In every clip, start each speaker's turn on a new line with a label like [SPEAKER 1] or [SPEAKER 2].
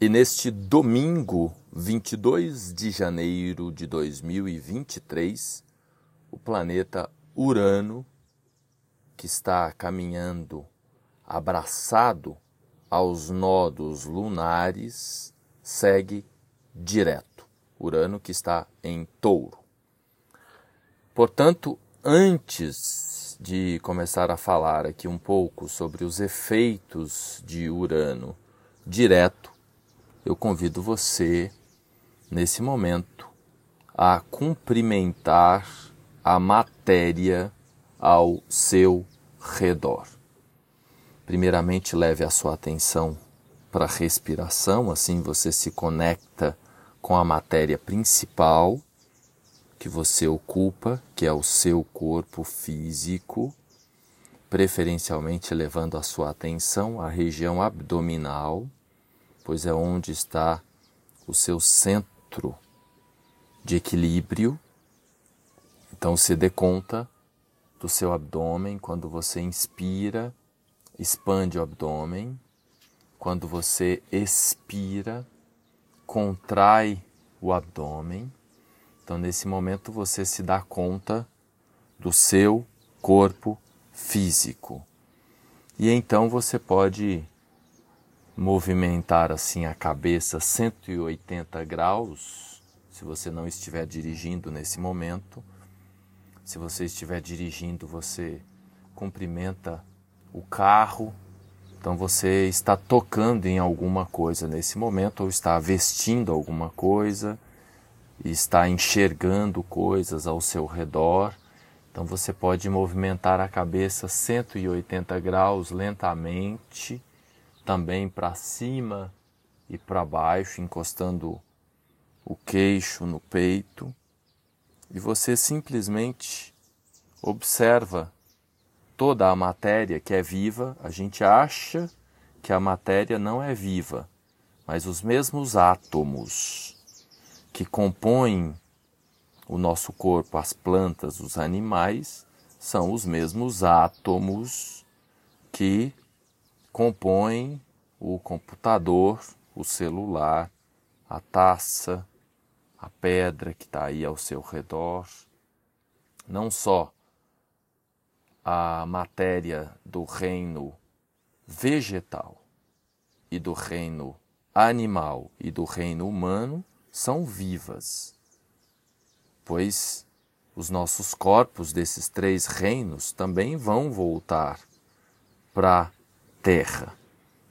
[SPEAKER 1] E neste domingo, 22 de janeiro de 2023, o planeta Urano, que está caminhando abraçado aos nodos lunares, segue direto. Urano que está em touro. Portanto, antes de começar a falar aqui um pouco sobre os efeitos de Urano direto, eu convido você, nesse momento, a cumprimentar a matéria ao seu redor. Primeiramente, leve a sua atenção para a respiração, assim você se conecta com a matéria principal que você ocupa, que é o seu corpo físico, preferencialmente levando a sua atenção à região abdominal pois é onde está o seu centro de equilíbrio. Então se dê conta do seu abdômen quando você inspira, expande o abdômen. Quando você expira, contrai o abdômen. Então, nesse momento, você se dá conta do seu corpo físico. E então você pode movimentar assim a cabeça 180 graus, se você não estiver dirigindo nesse momento. Se você estiver dirigindo, você cumprimenta o carro. Então você está tocando em alguma coisa nesse momento ou está vestindo alguma coisa, está enxergando coisas ao seu redor. Então você pode movimentar a cabeça 180 graus lentamente também para cima e para baixo, encostando o queixo no peito, e você simplesmente observa toda a matéria que é viva. A gente acha que a matéria não é viva, mas os mesmos átomos que compõem o nosso corpo, as plantas, os animais, são os mesmos átomos que compõem o computador, o celular, a taça, a pedra que está aí ao seu redor. Não só a matéria do reino vegetal e do reino animal e do reino humano são vivas, pois os nossos corpos desses três reinos também vão voltar para terra.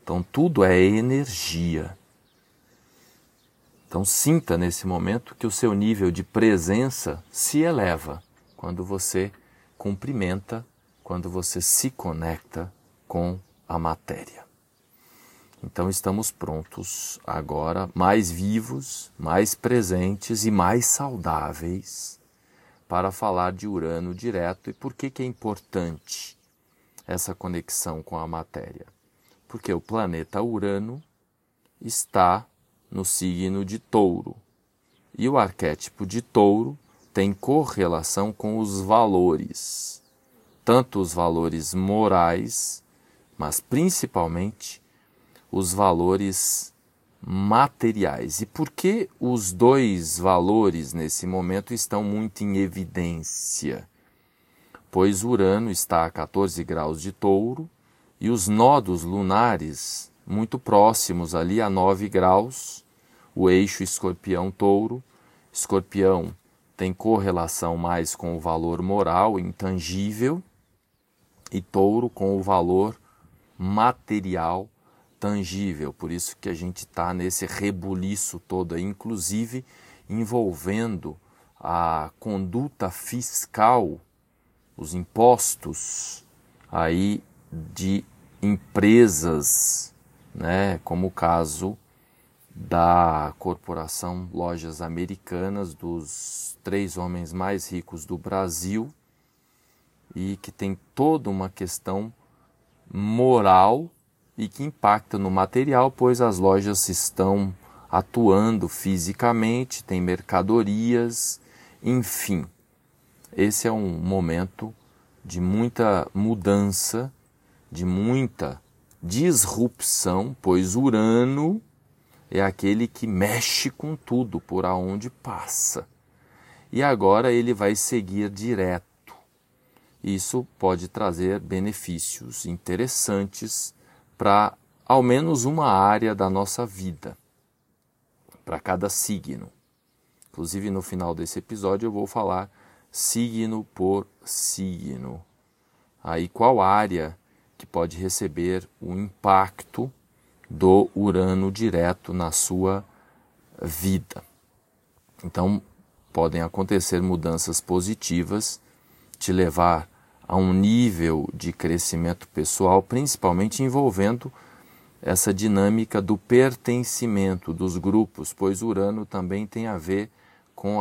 [SPEAKER 1] Então tudo é energia. Então sinta nesse momento que o seu nível de presença se eleva quando você cumprimenta, quando você se conecta com a matéria. Então estamos prontos agora, mais vivos, mais presentes e mais saudáveis para falar de Urano direto e por que, que é importante essa conexão com a matéria? Porque o planeta Urano está no signo de Touro. E o arquétipo de Touro tem correlação com os valores, tanto os valores morais, mas principalmente os valores materiais. E por que os dois valores nesse momento estão muito em evidência? Pois Urano está a 14 graus de touro e os nodos lunares muito próximos ali a 9 graus, o eixo escorpião-touro. Escorpião tem correlação mais com o valor moral intangível e touro com o valor material tangível. Por isso que a gente está nesse rebuliço todo aí, inclusive envolvendo a conduta fiscal os impostos aí de empresas, né, como o caso da corporação Lojas Americanas, dos três homens mais ricos do Brasil, e que tem toda uma questão moral e que impacta no material, pois as lojas estão atuando fisicamente, tem mercadorias, enfim. Esse é um momento de muita mudança, de muita disrupção, pois Urano é aquele que mexe com tudo por aonde passa. E agora ele vai seguir direto. Isso pode trazer benefícios interessantes para ao menos uma área da nossa vida, para cada signo. Inclusive, no final desse episódio, eu vou falar signo por signo. Aí, qual área que pode receber o impacto do Urano direto na sua vida. Então, podem acontecer mudanças positivas, te levar a um nível de crescimento pessoal, principalmente envolvendo essa dinâmica do pertencimento dos grupos, pois Urano também tem a ver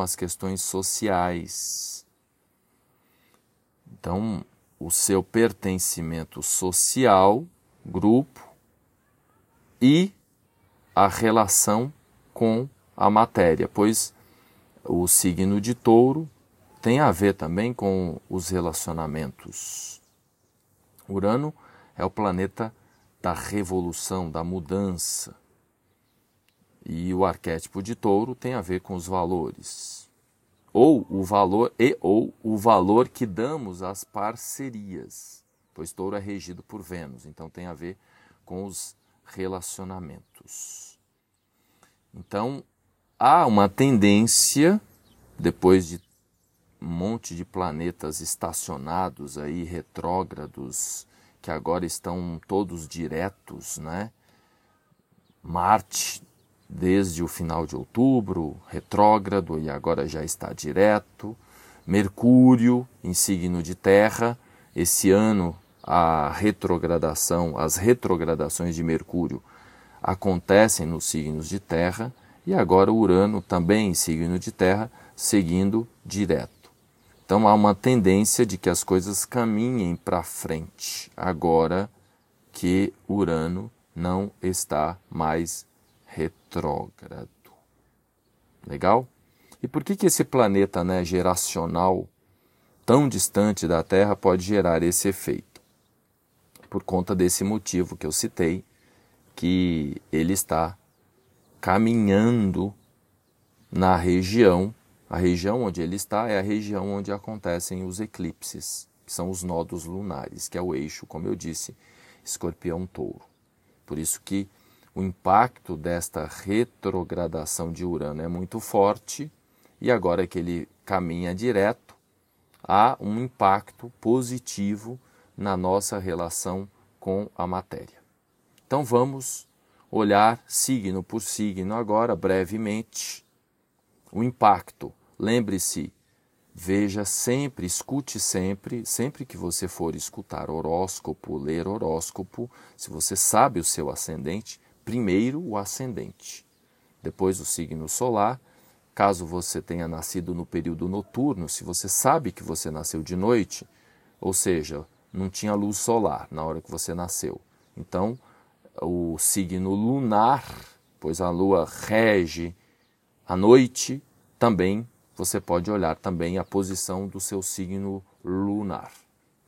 [SPEAKER 1] as questões sociais. Então, o seu pertencimento social, grupo, e a relação com a matéria, pois o signo de touro tem a ver também com os relacionamentos. Urano é o planeta da revolução, da mudança. E o arquétipo de touro tem a ver com os valores. Ou o valor e ou o valor que damos às parcerias, pois touro é regido por Vênus, então tem a ver com os relacionamentos. Então, há uma tendência, depois de um monte de planetas estacionados aí, retrógrados, que agora estão todos diretos, né? Marte, desde o final de outubro, retrógrado e agora já está direto. Mercúrio, em signo de Terra, esse ano a retrogradação, as retrogradações de Mercúrio acontecem nos signos de terra e agora Urano também em signo de terra, seguindo direto. Então há uma tendência de que as coisas caminhem para frente agora que Urano não está mais retrógrado. Legal? E por que, que esse planeta né, geracional, tão distante da Terra, pode gerar esse efeito? por conta desse motivo que eu citei, que ele está caminhando na região, a região onde ele está é a região onde acontecem os eclipses, que são os nodos lunares, que é o eixo, como eu disse, escorpião-touro. Por isso que o impacto desta retrogradação de Urano é muito forte e agora que ele caminha direto, há um impacto positivo na nossa relação com a matéria. Então vamos olhar signo por signo agora, brevemente, o impacto. Lembre-se, veja sempre, escute sempre, sempre que você for escutar horóscopo, ler horóscopo, se você sabe o seu ascendente, primeiro o ascendente, depois o signo solar. Caso você tenha nascido no período noturno, se você sabe que você nasceu de noite, ou seja, não tinha luz solar na hora que você nasceu. Então, o signo lunar, pois a lua rege a noite, também você pode olhar também a posição do seu signo lunar.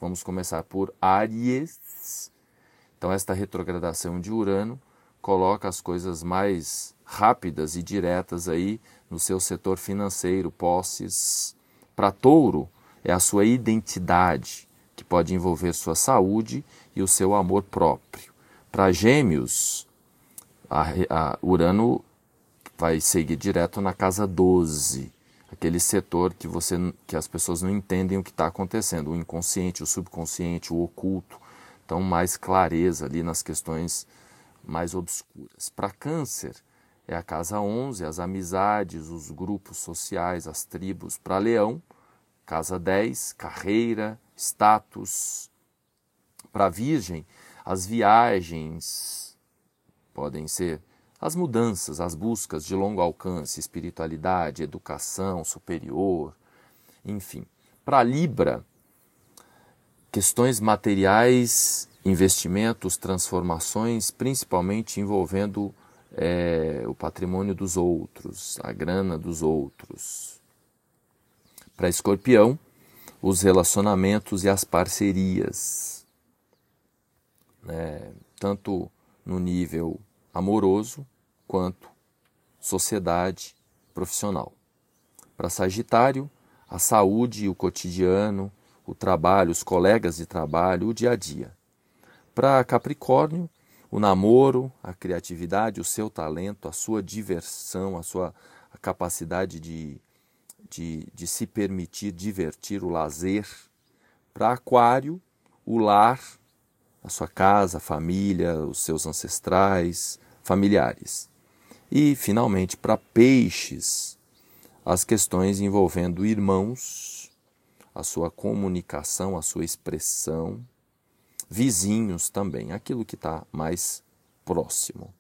[SPEAKER 1] Vamos começar por Áries. Então, esta retrogradação de Urano coloca as coisas mais rápidas e diretas aí no seu setor financeiro, posses. Para Touro, é a sua identidade, que pode envolver sua saúde e o seu amor próprio. Para Gêmeos, a, a Urano vai seguir direto na casa 12, aquele setor que você que as pessoas não entendem o que está acontecendo, o inconsciente, o subconsciente, o oculto. Então, mais clareza ali nas questões mais obscuras. Para Câncer, é a casa 11, as amizades, os grupos sociais, as tribos. Para Leão, casa 10, carreira, status. Para Virgem, as viagens podem ser as mudanças, as buscas de longo alcance, espiritualidade, educação superior, enfim. Para Libra, questões materiais, investimentos, transformações, principalmente envolvendo é, o patrimônio dos outros, a grana dos outros. Para Escorpião, os relacionamentos e as parcerias, né? tanto no nível amoroso, quanto sociedade profissional. Para Sagitário, a saúde o cotidiano, o trabalho, os colegas de trabalho, o dia a dia. Para Capricórnio, o namoro, a criatividade, o seu talento, a sua diversão, a sua capacidade de, de, de se permitir divertir, o lazer. Para Aquário, o lar, a sua casa, a família, os seus ancestrais, familiares. E, finalmente, para Peixes, as questões envolvendo irmãos, a sua comunicação, a sua expressão, vizinhos também, aquilo que está mais próximo.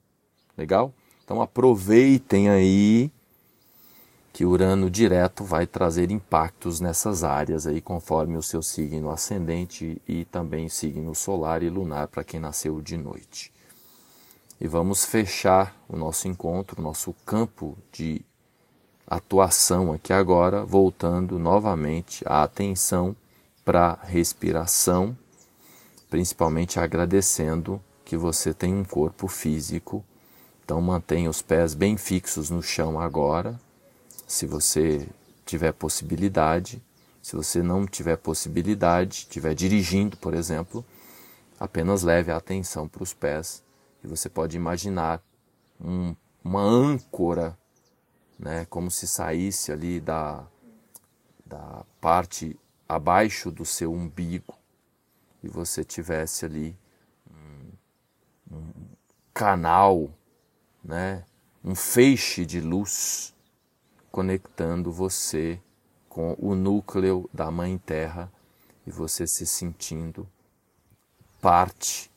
[SPEAKER 1] Legal? Então aproveitem aí que Urano direto vai trazer impactos nessas áreas aí conforme o seu signo ascendente e também signo solar e lunar para quem nasceu de noite. E vamos fechar o nosso encontro, nosso campo de atuação aqui agora, voltando novamente a atenção para a respiração principalmente agradecendo que você tem um corpo físico. Então mantenha os pés bem fixos no chão agora, se você tiver possibilidade. Se você não tiver possibilidade, estiver dirigindo, por exemplo, apenas leve a atenção para os pés e você pode imaginar um, uma âncora, né, como se saísse ali da, da parte abaixo do seu umbigo e você tivesse ali um, um canal, né, um feixe de luz conectando você com o núcleo da Mãe Terra e você se sentindo parte,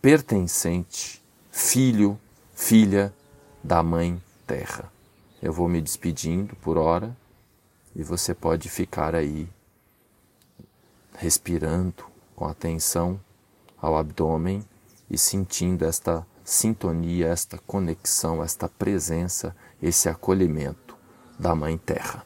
[SPEAKER 1] pertencente, filho, filha da Mãe Terra. Eu vou me despedindo por hora e você pode ficar aí respirando com atenção ao abdômen e sentindo esta sintonia, esta conexão, esta presença, esse acolhimento da Mãe Terra.